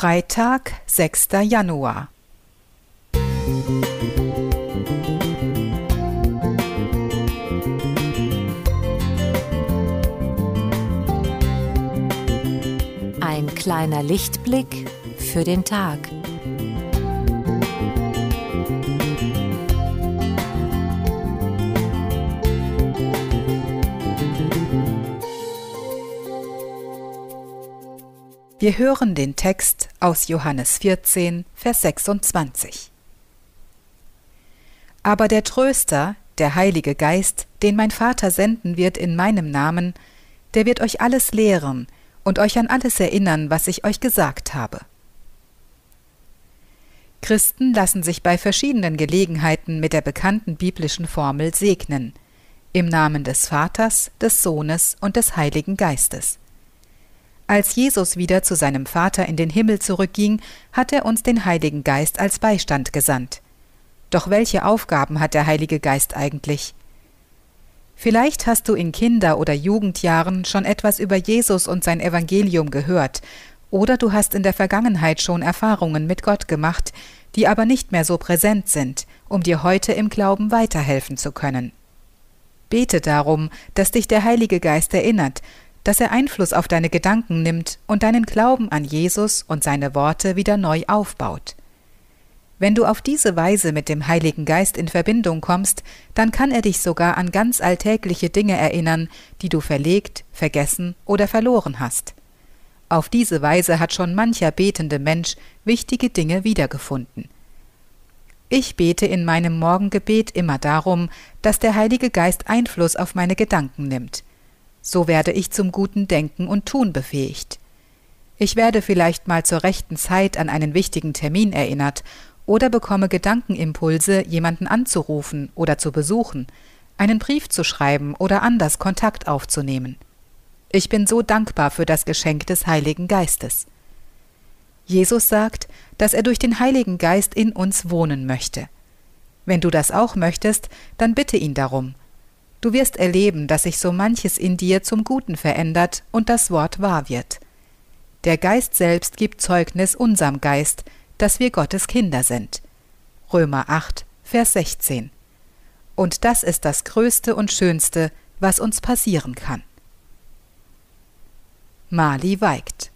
Freitag, 6. Januar. Ein kleiner Lichtblick für den Tag. Wir hören den Text aus Johannes 14, Vers 26. Aber der Tröster, der Heilige Geist, den mein Vater senden wird in meinem Namen, der wird euch alles lehren und euch an alles erinnern, was ich euch gesagt habe. Christen lassen sich bei verschiedenen Gelegenheiten mit der bekannten biblischen Formel segnen, im Namen des Vaters, des Sohnes und des Heiligen Geistes. Als Jesus wieder zu seinem Vater in den Himmel zurückging, hat er uns den Heiligen Geist als Beistand gesandt. Doch welche Aufgaben hat der Heilige Geist eigentlich? Vielleicht hast du in Kinder- oder Jugendjahren schon etwas über Jesus und sein Evangelium gehört, oder du hast in der Vergangenheit schon Erfahrungen mit Gott gemacht, die aber nicht mehr so präsent sind, um dir heute im Glauben weiterhelfen zu können. Bete darum, dass dich der Heilige Geist erinnert, dass er Einfluss auf deine Gedanken nimmt und deinen Glauben an Jesus und seine Worte wieder neu aufbaut. Wenn du auf diese Weise mit dem Heiligen Geist in Verbindung kommst, dann kann er dich sogar an ganz alltägliche Dinge erinnern, die du verlegt, vergessen oder verloren hast. Auf diese Weise hat schon mancher betende Mensch wichtige Dinge wiedergefunden. Ich bete in meinem Morgengebet immer darum, dass der Heilige Geist Einfluss auf meine Gedanken nimmt. So werde ich zum guten Denken und Tun befähigt. Ich werde vielleicht mal zur rechten Zeit an einen wichtigen Termin erinnert oder bekomme Gedankenimpulse, jemanden anzurufen oder zu besuchen, einen Brief zu schreiben oder anders Kontakt aufzunehmen. Ich bin so dankbar für das Geschenk des Heiligen Geistes. Jesus sagt, dass er durch den Heiligen Geist in uns wohnen möchte. Wenn du das auch möchtest, dann bitte ihn darum, Du wirst erleben, dass sich so manches in dir zum Guten verändert und das Wort wahr wird. Der Geist selbst gibt Zeugnis unserem Geist, dass wir Gottes Kinder sind. Römer 8, Vers 16. Und das ist das Größte und Schönste, was uns passieren kann. Mali weigt.